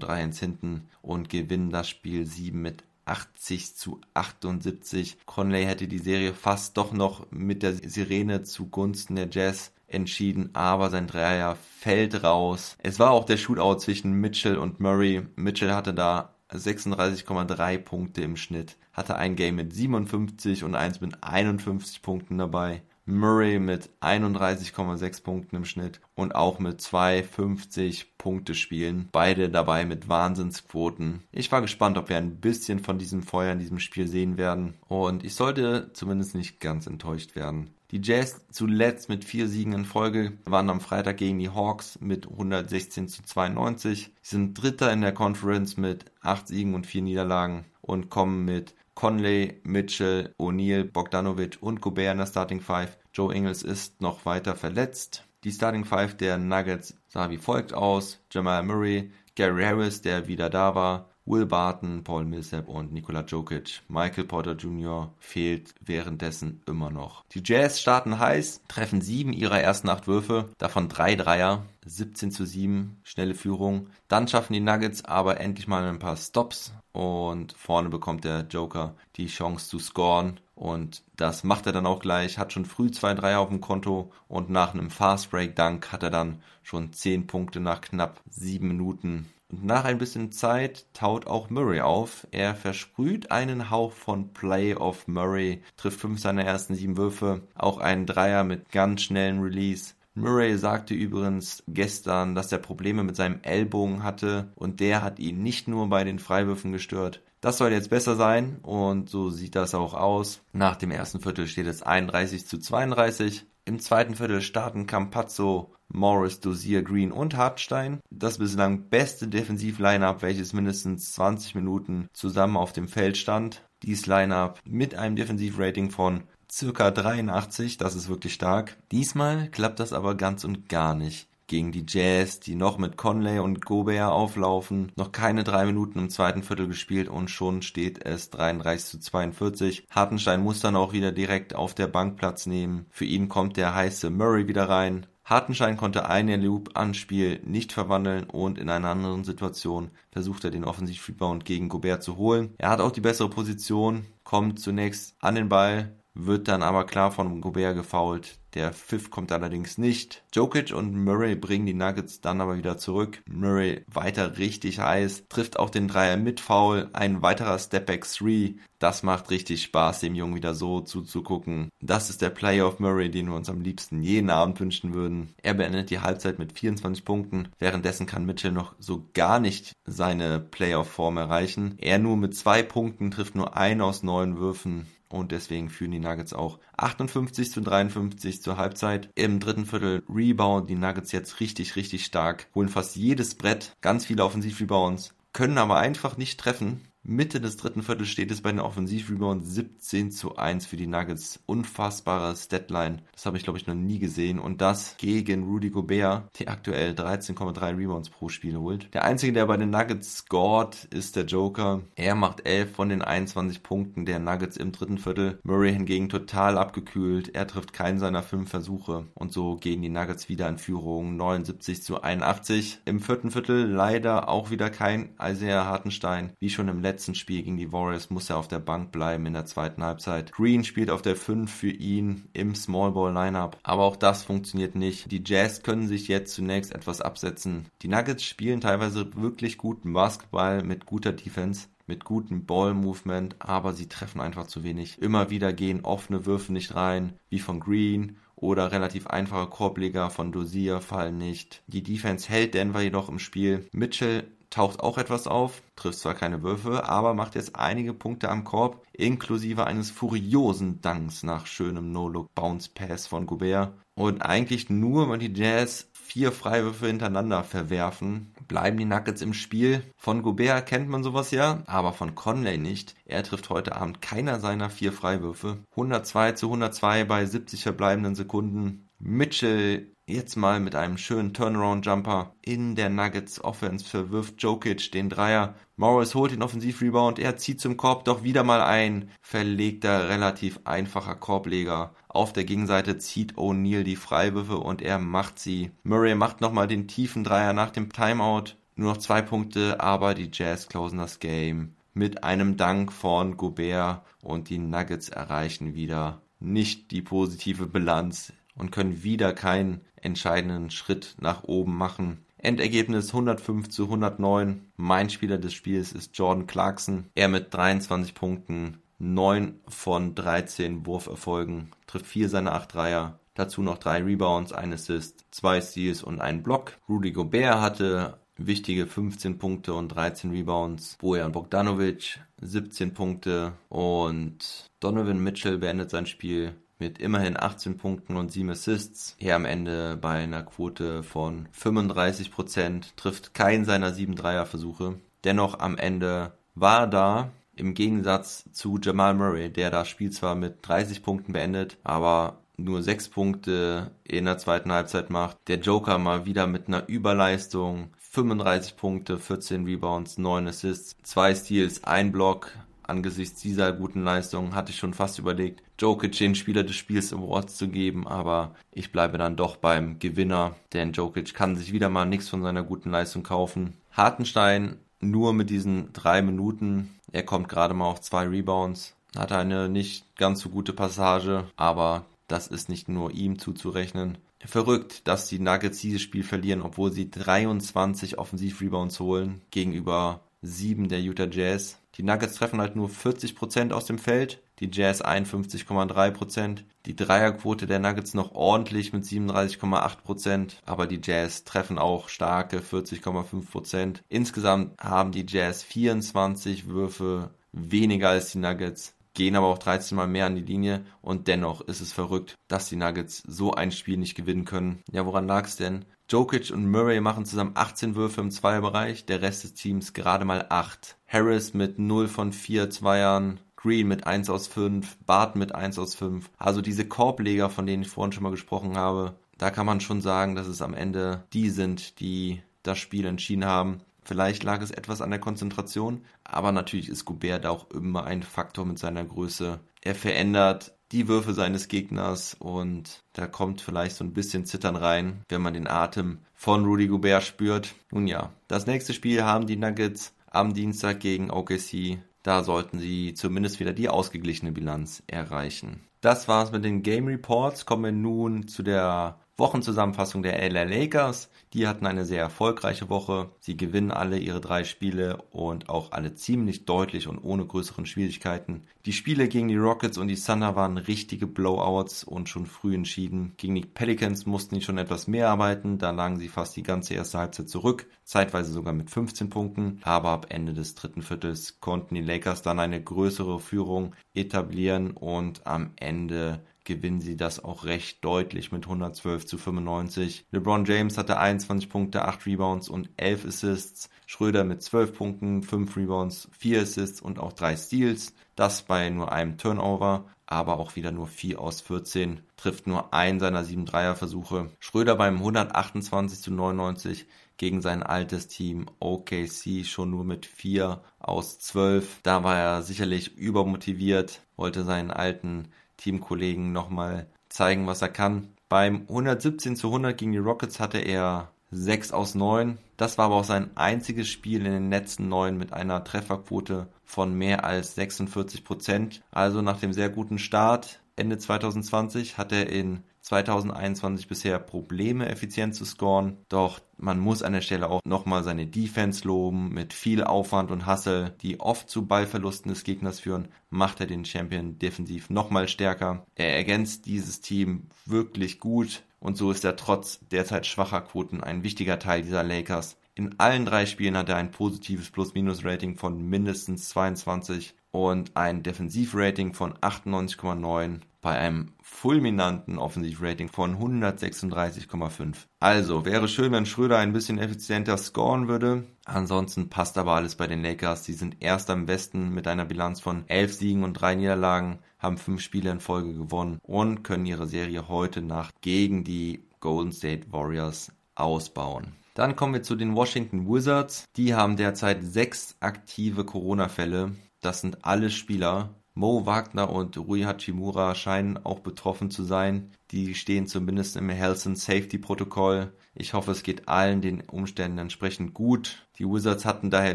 3-1 hinten und gewinnen das Spiel 7 mit 80 zu 78. Conley hätte die Serie fast doch noch mit der Sirene zugunsten der Jazz entschieden, aber sein Dreier fällt raus. Es war auch der Shootout zwischen Mitchell und Murray. Mitchell hatte da 36,3 Punkte im Schnitt, hatte ein Game mit 57 und eins mit 51 Punkten dabei. Murray mit 31,6 Punkten im Schnitt und auch mit 2,50 Punkte spielen. Beide dabei mit Wahnsinnsquoten. Ich war gespannt, ob wir ein bisschen von diesem Feuer in diesem Spiel sehen werden. Und ich sollte zumindest nicht ganz enttäuscht werden. Die Jazz zuletzt mit vier Siegen in Folge waren am Freitag gegen die Hawks mit 116 zu 92. Sie sind Dritter in der Conference mit acht Siegen und vier Niederlagen und kommen mit Conley, Mitchell, O'Neal, Bogdanovic und Gobert in der Starting Five. Joe Ingles ist noch weiter verletzt. Die Starting Five der Nuggets sah wie folgt aus. Jamal Murray, Gary Harris, der wieder da war, Will Barton, Paul Millsap und Nikola Jokic. Michael Porter Jr. fehlt währenddessen immer noch. Die Jazz starten heiß, treffen sieben ihrer ersten acht Würfe, davon drei Dreier, 17 zu 7, schnelle Führung. Dann schaffen die Nuggets aber endlich mal ein paar Stops und vorne bekommt der Joker die Chance zu scoren. Und das macht er dann auch gleich, hat schon früh zwei Dreier auf dem Konto und nach einem Fast Break Dunk hat er dann schon zehn Punkte nach knapp sieben Minuten und nach ein bisschen Zeit taut auch Murray auf. Er versprüht einen Hauch von Play of Murray, trifft fünf seiner ersten sieben Würfe, auch einen Dreier mit ganz schnellen Release. Murray sagte übrigens gestern, dass er Probleme mit seinem Ellbogen hatte und der hat ihn nicht nur bei den Freiwürfen gestört. Das soll jetzt besser sein und so sieht das auch aus. Nach dem ersten Viertel steht es 31 zu 32. Im zweiten Viertel starten Campazzo, Morris, Dozier, Green und Hartstein. Das bislang beste Defensiv-Line-Up, welches mindestens 20 Minuten zusammen auf dem Feld stand. Dies Line-Up mit einem Defensiv-Rating von circa 83, das ist wirklich stark. Diesmal klappt das aber ganz und gar nicht gegen die Jazz, die noch mit Conley und Gobert auflaufen. Noch keine drei Minuten im zweiten Viertel gespielt und schon steht es 33 zu 42. Hartenstein muss dann auch wieder direkt auf der Bank Platz nehmen. Für ihn kommt der heiße Murray wieder rein. Hartenstein konnte einen Loop-Anspiel nicht verwandeln und in einer anderen Situation versucht er den Offensiv-Rebound gegen Gobert zu holen. Er hat auch die bessere Position, kommt zunächst an den Ball, wird dann aber klar von Gobert gefoult. Der Pfiff kommt allerdings nicht. Jokic und Murray bringen die Nuggets dann aber wieder zurück. Murray weiter richtig heiß, trifft auch den Dreier mit Foul. Ein weiterer Stepback 3. Das macht richtig Spaß, dem Jungen wieder so zuzugucken. Das ist der Playoff Murray, den wir uns am liebsten jeden Abend wünschen würden. Er beendet die Halbzeit mit 24 Punkten. Währenddessen kann Mitchell noch so gar nicht seine Playoff-Form erreichen. Er nur mit zwei Punkten trifft nur ein aus neun Würfen und deswegen führen die Nuggets auch 58 zu 53 zur Halbzeit. Im dritten Viertel Rebound die Nuggets jetzt richtig, richtig stark, holen fast jedes Brett, ganz viele Offensivrebounds, können aber einfach nicht treffen. Mitte des dritten Viertels steht es bei den Offensivrebounds 17 zu 1 für die Nuggets. Unfassbares Deadline. Das habe ich, glaube ich, noch nie gesehen. Und das gegen Rudy Gobert, der aktuell 13,3 Rebounds pro Spiel holt. Der einzige, der bei den Nuggets scored, ist der Joker. Er macht 11 von den 21 Punkten der Nuggets im dritten Viertel. Murray hingegen total abgekühlt. Er trifft keinen seiner fünf Versuche. Und so gehen die Nuggets wieder in Führung. 79 zu 81. Im vierten Viertel leider auch wieder kein Isaiah Hartenstein. Wie schon im letzten letzten Spiel gegen die Warriors muss er auf der Bank bleiben in der zweiten Halbzeit. Green spielt auf der 5 für ihn im Small Ball Lineup, aber auch das funktioniert nicht. Die Jazz können sich jetzt zunächst etwas absetzen. Die Nuggets spielen teilweise wirklich guten Basketball mit guter Defense mit gutem Ball-Movement, aber sie treffen einfach zu wenig. Immer wieder gehen offene Würfe nicht rein, wie von Green oder relativ einfache Korbleger von Dozier fallen nicht. Die Defense hält Denver jedoch im Spiel. Mitchell taucht auch etwas auf, trifft zwar keine Würfe, aber macht jetzt einige Punkte am Korb, inklusive eines furiosen Dunks nach schönem No-Look-Bounce-Pass von Gobert. Und eigentlich nur, wenn die Jazz vier Freiwürfe hintereinander verwerfen, bleiben die Nuggets im Spiel. Von Gobert kennt man sowas ja, aber von Conley nicht. Er trifft heute Abend keiner seiner vier Freiwürfe. 102 zu 102 bei 70 verbleibenden Sekunden. Mitchell Jetzt mal mit einem schönen Turnaround-Jumper in der Nuggets Offense verwirft Jokic den Dreier. Morris holt den Offensivrebound, er zieht zum Korb, doch wieder mal ein verlegter, relativ einfacher Korbleger. Auf der Gegenseite zieht O'Neal die Freiwürfe und er macht sie. Murray macht nochmal den tiefen Dreier nach dem Timeout. Nur noch zwei Punkte, aber die Jazz closen das Game mit einem Dank von Gobert und die Nuggets erreichen wieder nicht die positive Bilanz und können wieder keinen entscheidenden Schritt nach oben machen. Endergebnis 105 zu 109. Mein Spieler des Spiels ist Jordan Clarkson. Er mit 23 Punkten, 9 von 13 Wurferfolgen, trifft 4 seiner 8 Dreier. Dazu noch 3 Rebounds, ein Assist, 2 Steals und einen Block. Rudy Gobert hatte wichtige 15 Punkte und 13 Rebounds. Bojan Bogdanovic 17 Punkte und Donovan Mitchell beendet sein Spiel mit immerhin 18 Punkten und 7 Assists. Er am Ende bei einer Quote von 35%, trifft keinen seiner 7 Dreierversuche. Dennoch am Ende war da im Gegensatz zu Jamal Murray, der das Spiel zwar mit 30 Punkten beendet, aber nur 6 Punkte in der zweiten Halbzeit macht. Der Joker mal wieder mit einer Überleistung. 35 Punkte, 14 Rebounds, 9 Assists, 2 Steals, 1 Block, angesichts dieser guten Leistung hatte ich schon fast überlegt, Jokic den Spieler des Spiels Awards zu geben, aber ich bleibe dann doch beim Gewinner, denn Jokic kann sich wieder mal nichts von seiner guten Leistung kaufen. Hartenstein nur mit diesen drei Minuten, er kommt gerade mal auf zwei Rebounds, hat eine nicht ganz so gute Passage, aber das ist nicht nur ihm zuzurechnen. Verrückt, dass die Nuggets dieses Spiel verlieren, obwohl sie 23 Offensiv-Rebounds holen gegenüber 7 der Utah Jazz. Die Nuggets treffen halt nur 40% aus dem Feld, die Jazz 51,3%. Die Dreierquote der Nuggets noch ordentlich mit 37,8%, aber die Jazz treffen auch starke 40,5%. Insgesamt haben die Jazz 24 Würfe weniger als die Nuggets, gehen aber auch 13 mal mehr an die Linie und dennoch ist es verrückt, dass die Nuggets so ein Spiel nicht gewinnen können. Ja, woran lag es denn? Jokic und Murray machen zusammen 18 Würfe im Zweierbereich, der Rest des Teams gerade mal 8. Harris mit 0 von 4 Zweiern, Green mit 1 aus 5, Bart mit 1 aus 5. Also diese Korbleger, von denen ich vorhin schon mal gesprochen habe, da kann man schon sagen, dass es am Ende die sind, die das Spiel entschieden haben. Vielleicht lag es etwas an der Konzentration, aber natürlich ist Gobert da auch immer ein Faktor mit seiner Größe. Er verändert die Würfe seines Gegners und da kommt vielleicht so ein bisschen Zittern rein, wenn man den Atem von Rudy Gobert spürt. Nun ja, das nächste Spiel haben die Nuggets am Dienstag gegen OKC. Da sollten sie zumindest wieder die ausgeglichene Bilanz erreichen. Das war's mit den Game Reports. Kommen wir nun zu der Wochenzusammenfassung der LA Lakers. Die hatten eine sehr erfolgreiche Woche. Sie gewinnen alle ihre drei Spiele und auch alle ziemlich deutlich und ohne größeren Schwierigkeiten. Die Spiele gegen die Rockets und die Thunder waren richtige Blowouts und schon früh entschieden. Gegen die Pelicans mussten die schon etwas mehr arbeiten. Da lagen sie fast die ganze erste Halbzeit zurück, zeitweise sogar mit 15 Punkten. Aber ab Ende des dritten Viertels konnten die Lakers dann eine größere Führung etablieren und am Ende gewinnen sie das auch recht deutlich mit 112 zu 95. LeBron James hatte 21 Punkte, 8 Rebounds und 11 Assists. Schröder mit 12 Punkten, 5 Rebounds, 4 Assists und auch 3 Steals. Das bei nur einem Turnover, aber auch wieder nur 4 aus 14. Trifft nur einen seiner 7 Dreierversuche. Schröder beim 128 zu 99 gegen sein altes Team OKC schon nur mit 4 aus 12. Da war er sicherlich übermotiviert, wollte seinen alten Teamkollegen nochmal zeigen, was er kann. Beim 117 zu 100 gegen die Rockets hatte er 6 aus 9. Das war aber auch sein einziges Spiel in den letzten 9 mit einer Trefferquote von mehr als 46 Prozent. Also nach dem sehr guten Start Ende 2020 hat er in 2021 bisher Probleme, effizient zu scoren. Doch man muss an der Stelle auch nochmal seine Defense loben. Mit viel Aufwand und Hassel, die oft zu Ballverlusten des Gegners führen, macht er den Champion defensiv nochmal stärker. Er ergänzt dieses Team wirklich gut und so ist er trotz derzeit schwacher Quoten ein wichtiger Teil dieser Lakers. In allen drei Spielen hat er ein positives Plus-Minus-Rating von mindestens 22 und ein Defensivrating von 98,9 bei einem fulminanten Offensivrating von 136,5. Also wäre schön, wenn Schröder ein bisschen effizienter scoren würde. Ansonsten passt aber alles bei den Lakers. Sie sind erst am besten mit einer Bilanz von 11 Siegen und 3 Niederlagen, haben 5 Spiele in Folge gewonnen und können ihre Serie heute Nacht gegen die Golden State Warriors ausbauen. Dann kommen wir zu den Washington Wizards. Die haben derzeit sechs aktive Corona-Fälle. Das sind alle Spieler, Mo Wagner und Rui Hachimura scheinen auch betroffen zu sein. Die stehen zumindest im Health and Safety Protokoll. Ich hoffe, es geht allen den Umständen entsprechend gut. Die Wizards hatten daher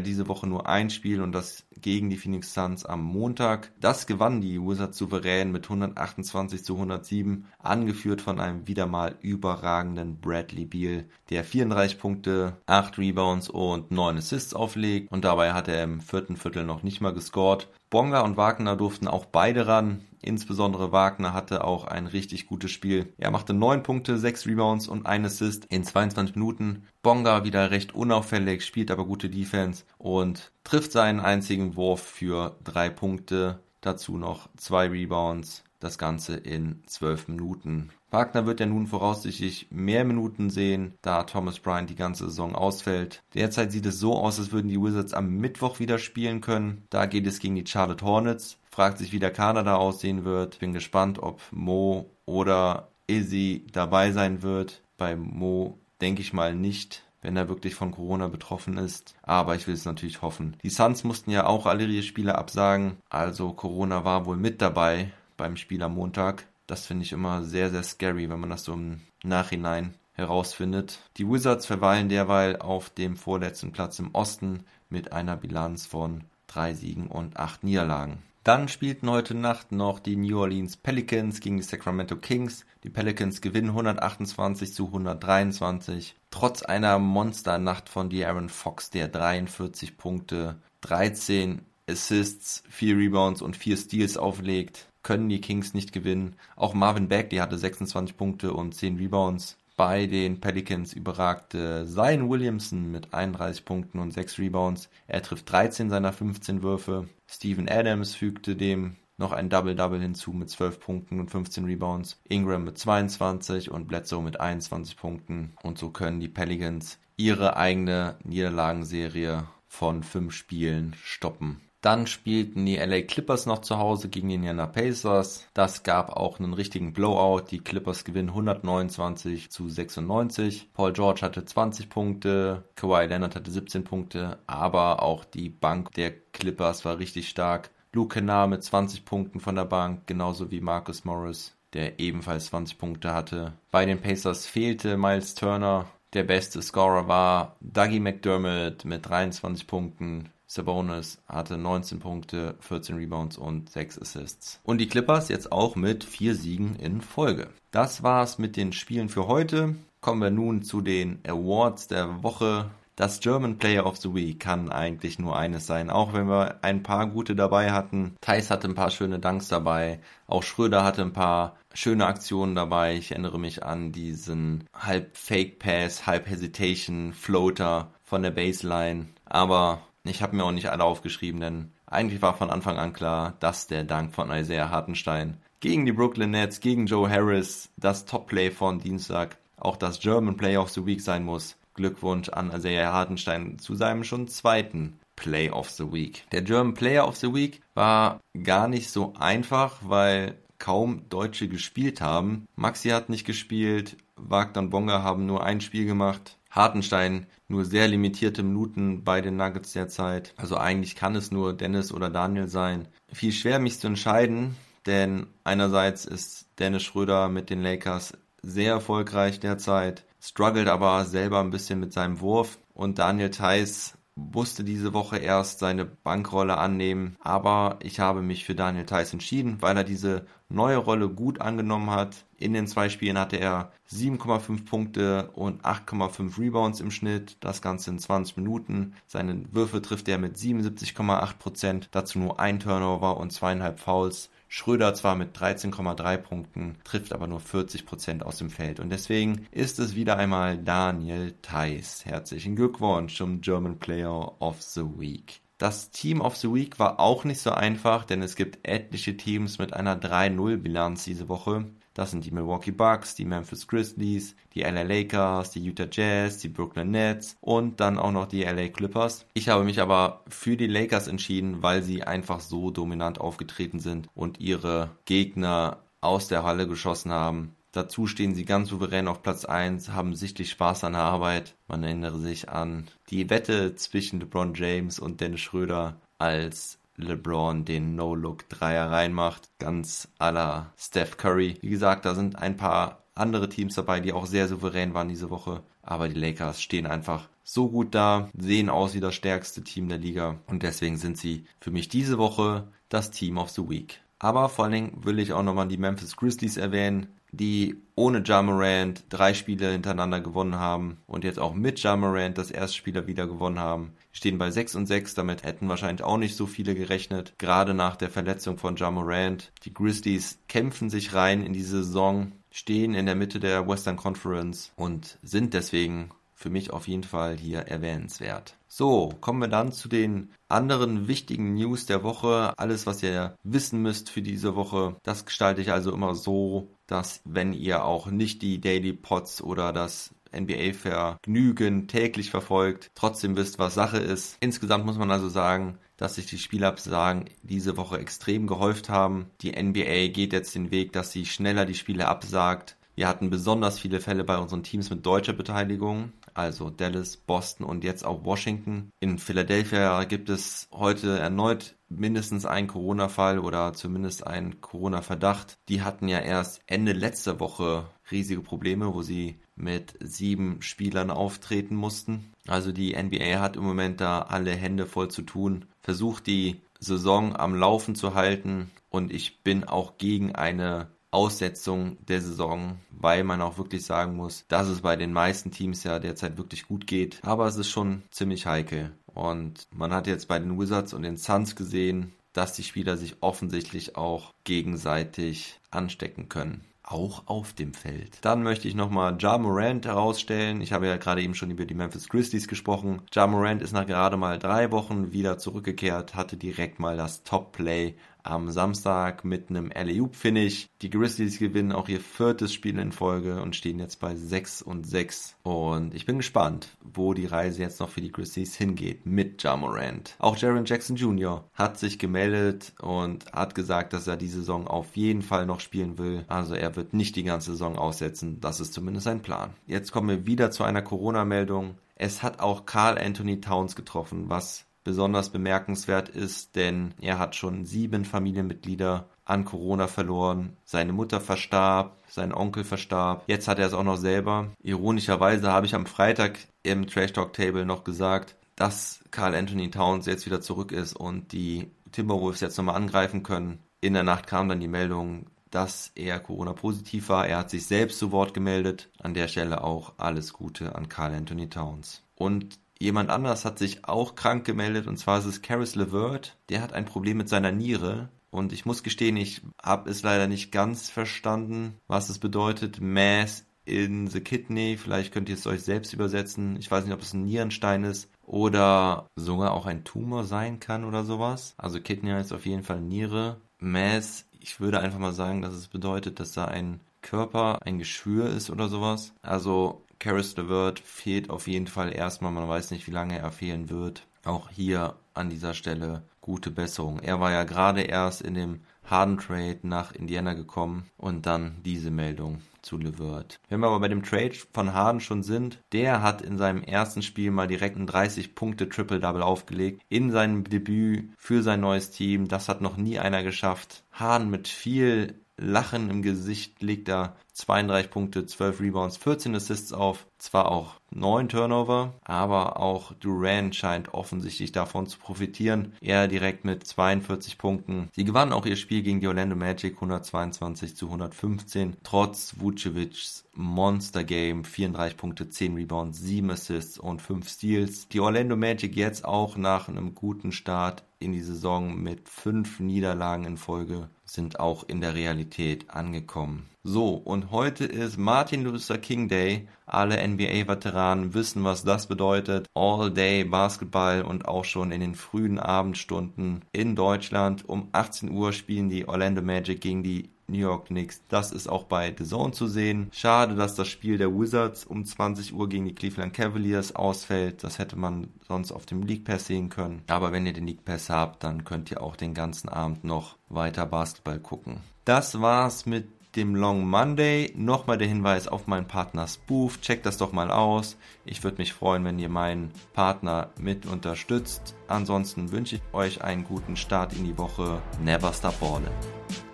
diese Woche nur ein Spiel und das gegen die Phoenix Suns am Montag. Das gewannen die Wizards souverän mit 128 zu 107, angeführt von einem wieder mal überragenden Bradley Beal, der 34 Punkte, 8 Rebounds und 9 Assists auflegt und dabei hat er im vierten Viertel noch nicht mal gescored. Bonga und Wagner durften auch beide ran. Insbesondere Wagner hatte auch ein richtig gutes Spiel. Er machte 9 Punkte, 6 Rebounds und 1 Assist in 22 Minuten. Bonga wieder recht unauffällig, spielt aber gute Defense und trifft seinen einzigen Wurf für 3 Punkte. Dazu noch 2 Rebounds. Das Ganze in 12 Minuten. Wagner wird ja nun voraussichtlich mehr Minuten sehen, da Thomas Bryant die ganze Saison ausfällt. Derzeit sieht es so aus, als würden die Wizards am Mittwoch wieder spielen können. Da geht es gegen die Charlotte Hornets. Fragt sich, wie der Kanada aussehen wird. Bin gespannt, ob Mo oder Izzy dabei sein wird. Bei Mo denke ich mal nicht wenn er wirklich von Corona betroffen ist. Aber ich will es natürlich hoffen. Die Suns mussten ja auch alle ihre Spiele absagen. Also Corona war wohl mit dabei beim Spiel am Montag. Das finde ich immer sehr, sehr scary, wenn man das so im Nachhinein herausfindet. Die Wizards verweilen derweil auf dem vorletzten Platz im Osten mit einer Bilanz von drei Siegen und acht Niederlagen. Dann spielten heute Nacht noch die New Orleans Pelicans gegen die Sacramento Kings. Die Pelicans gewinnen 128 zu 123. Trotz einer Monsternacht von De'Aaron Fox, der 43 Punkte, 13 Assists, 4 Rebounds und 4 Steals auflegt können die Kings nicht gewinnen. Auch Marvin Bagley hatte 26 Punkte und 10 Rebounds. Bei den Pelicans überragte Zion Williamson mit 31 Punkten und 6 Rebounds. Er trifft 13 seiner 15 Würfe. Steven Adams fügte dem noch ein Double-Double hinzu mit 12 Punkten und 15 Rebounds. Ingram mit 22 und Bledsoe mit 21 Punkten. Und so können die Pelicans ihre eigene Niederlagenserie von 5 Spielen stoppen. Dann spielten die LA Clippers noch zu Hause gegen die Indiana Pacers. Das gab auch einen richtigen Blowout. Die Clippers gewinnen 129 zu 96. Paul George hatte 20 Punkte, Kawhi Leonard hatte 17 Punkte, aber auch die Bank der Clippers war richtig stark. Luke Kennard mit 20 Punkten von der Bank, genauso wie Marcus Morris, der ebenfalls 20 Punkte hatte. Bei den Pacers fehlte Miles Turner. Der beste Scorer war Dougie McDermott mit 23 Punkten. Sabonis hatte 19 Punkte, 14 Rebounds und 6 Assists. Und die Clippers jetzt auch mit vier Siegen in Folge. Das war's mit den Spielen für heute. Kommen wir nun zu den Awards der Woche. Das German Player of the Week kann eigentlich nur eines sein, auch wenn wir ein paar gute dabei hatten. Thais hatte ein paar schöne Danks dabei, auch Schröder hatte ein paar schöne Aktionen dabei. Ich erinnere mich an diesen halb Fake Pass, halb Hesitation Floater von der Baseline. Aber ich habe mir auch nicht alle aufgeschrieben, denn eigentlich war von Anfang an klar, dass der Dank von Isaiah Hartenstein gegen die Brooklyn Nets, gegen Joe Harris, das Top-Play von Dienstag, auch das German Play of the Week sein muss. Glückwunsch an Isaiah Hartenstein zu seinem schon zweiten Play of the Week. Der German Player of the Week war gar nicht so einfach, weil kaum Deutsche gespielt haben. Maxi hat nicht gespielt, Wagner und Bonga haben nur ein Spiel gemacht. Hartenstein nur sehr limitierte Minuten bei den Nuggets derzeit. Also eigentlich kann es nur Dennis oder Daniel sein. Viel schwer mich zu entscheiden, denn einerseits ist Dennis Schröder mit den Lakers sehr erfolgreich derzeit, struggelt aber selber ein bisschen mit seinem Wurf und Daniel Theiss musste diese Woche erst seine Bankrolle annehmen, aber ich habe mich für Daniel Theiss entschieden, weil er diese neue Rolle gut angenommen hat. In den zwei Spielen hatte er 7,5 Punkte und 8,5 Rebounds im Schnitt, das Ganze in 20 Minuten. Seine Würfe trifft er mit 77,8 Prozent, dazu nur ein Turnover und zweieinhalb Fouls. Schröder zwar mit 13,3 Punkten, trifft aber nur 40 Prozent aus dem Feld. Und deswegen ist es wieder einmal Daniel Theiss. Herzlichen Glückwunsch zum German Player of the Week. Das Team of the Week war auch nicht so einfach, denn es gibt etliche Teams mit einer 3-0-Bilanz diese Woche. Das sind die Milwaukee Bucks, die Memphis Grizzlies, die LA Lakers, die Utah Jazz, die Brooklyn Nets und dann auch noch die LA Clippers. Ich habe mich aber für die Lakers entschieden, weil sie einfach so dominant aufgetreten sind und ihre Gegner aus der Halle geschossen haben. Dazu stehen sie ganz souverän auf Platz 1, haben sichtlich Spaß an der Arbeit. Man erinnere sich an die Wette zwischen LeBron James und Dennis Schröder, als LeBron den No-Look-Dreier reinmacht, ganz à la Steph Curry. Wie gesagt, da sind ein paar andere Teams dabei, die auch sehr souverän waren diese Woche. Aber die Lakers stehen einfach so gut da, sehen aus wie das stärkste Team der Liga. Und deswegen sind sie für mich diese Woche das Team of the Week. Aber vor allen Dingen will ich auch nochmal die Memphis Grizzlies erwähnen die ohne Jamorant drei Spiele hintereinander gewonnen haben und jetzt auch mit Jamorant das erste Spieler wieder gewonnen haben. Stehen bei 6 und 6, damit hätten wahrscheinlich auch nicht so viele gerechnet, gerade nach der Verletzung von Jamorant. Die Grizzlies kämpfen sich rein in diese Saison, stehen in der Mitte der Western Conference und sind deswegen für mich auf jeden Fall hier erwähnenswert. So, kommen wir dann zu den anderen wichtigen News der Woche. Alles, was ihr wissen müsst für diese Woche, das gestalte ich also immer so, dass wenn ihr auch nicht die Daily Pots oder das NBA-Vergnügen täglich verfolgt, trotzdem wisst, was Sache ist. Insgesamt muss man also sagen, dass sich die Spielabsagen diese Woche extrem gehäuft haben. Die NBA geht jetzt den Weg, dass sie schneller die Spiele absagt. Wir hatten besonders viele Fälle bei unseren Teams mit deutscher Beteiligung also Dallas, Boston und jetzt auch Washington. In Philadelphia gibt es heute erneut mindestens einen Corona-Fall oder zumindest einen Corona-Verdacht. Die hatten ja erst Ende letzter Woche riesige Probleme, wo sie mit sieben Spielern auftreten mussten. Also die NBA hat im Moment da alle Hände voll zu tun, versucht die Saison am Laufen zu halten und ich bin auch gegen eine Aussetzung der Saison, weil man auch wirklich sagen muss, dass es bei den meisten Teams ja derzeit wirklich gut geht. Aber es ist schon ziemlich heikel. Und man hat jetzt bei den Wizards und den Suns gesehen, dass die Spieler sich offensichtlich auch gegenseitig anstecken können auch auf dem Feld. Dann möchte ich nochmal Ja Morant herausstellen. Ich habe ja gerade eben schon über die Memphis Grizzlies gesprochen. Ja Morant ist nach gerade mal drei Wochen wieder zurückgekehrt, hatte direkt mal das Top-Play am Samstag mit einem Alley-Oop-Finish. Die Grizzlies gewinnen auch ihr viertes Spiel in Folge und stehen jetzt bei 6 und 6. Und ich bin gespannt, wo die Reise jetzt noch für die Grizzlies hingeht mit Jamorant. Auch Jaron Jackson Jr. hat sich gemeldet und hat gesagt, dass er die Saison auf jeden Fall noch spielen will. Also er wird nicht die ganze Saison aussetzen. Das ist zumindest sein Plan. Jetzt kommen wir wieder zu einer Corona-Meldung. Es hat auch Carl Anthony Towns getroffen, was besonders bemerkenswert ist, denn er hat schon sieben Familienmitglieder an Corona verloren. Seine Mutter verstarb, sein Onkel verstarb. Jetzt hat er es auch noch selber. Ironischerweise habe ich am Freitag im Trash Talk Table noch gesagt, dass Carl Anthony Towns jetzt wieder zurück ist und die Timberwolves jetzt nochmal angreifen können. In der Nacht kam dann die Meldung, dass er Corona-positiv war. Er hat sich selbst zu Wort gemeldet. An der Stelle auch alles Gute an Carl Anthony Towns. Und jemand anders hat sich auch krank gemeldet und zwar ist es Caris LeVert. Der hat ein Problem mit seiner Niere. Und ich muss gestehen, ich habe es leider nicht ganz verstanden, was es bedeutet. Mass in the Kidney. Vielleicht könnt ihr es euch selbst übersetzen. Ich weiß nicht, ob es ein Nierenstein ist oder sogar auch ein Tumor sein kann oder sowas. Also Kidney heißt auf jeden Fall Niere. Mass ich würde einfach mal sagen, dass es bedeutet, dass da ein Körper ein Geschwür ist oder sowas. Also Caris LeVert fehlt auf jeden Fall erstmal. Man weiß nicht, wie lange er fehlen wird. Auch hier an dieser Stelle gute Besserung. Er war ja gerade erst in dem Harden Trade nach Indiana gekommen und dann diese Meldung zu LeVert. Wenn wir aber bei dem Trade von Harden schon sind, der hat in seinem ersten Spiel mal direkt ein 30 Punkte Triple-Double aufgelegt in seinem Debüt für sein neues Team. Das hat noch nie einer geschafft. Harden mit viel Lachen im Gesicht legt er 32 Punkte, 12 Rebounds, 14 Assists auf. Zwar auch 9 Turnover, aber auch Durant scheint offensichtlich davon zu profitieren. Er direkt mit 42 Punkten. Sie gewannen auch ihr Spiel gegen die Orlando Magic 122 zu 115, trotz Vucevic's Monster Game, 34 Punkte, 10 Rebounds, 7 Assists und 5 Steals. Die Orlando Magic jetzt auch nach einem guten Start in die Saison mit 5 Niederlagen in Folge sind auch in der Realität angekommen. So, und heute ist Martin Luther King Day. Alle NBA-Veteranen wissen, was das bedeutet. All Day Basketball und auch schon in den frühen Abendstunden in Deutschland. Um 18 Uhr spielen die Orlando Magic gegen die New York Knicks. Das ist auch bei The Zone zu sehen. Schade, dass das Spiel der Wizards um 20 Uhr gegen die Cleveland Cavaliers ausfällt. Das hätte man sonst auf dem League Pass sehen können. Aber wenn ihr den League Pass habt, dann könnt ihr auch den ganzen Abend noch weiter Basketball gucken. Das war's mit dem Long Monday. Nochmal der Hinweis auf meinen Partner Spoof. Checkt das doch mal aus. Ich würde mich freuen, wenn ihr meinen Partner mit unterstützt. Ansonsten wünsche ich euch einen guten Start in die Woche. Never stop ballin'.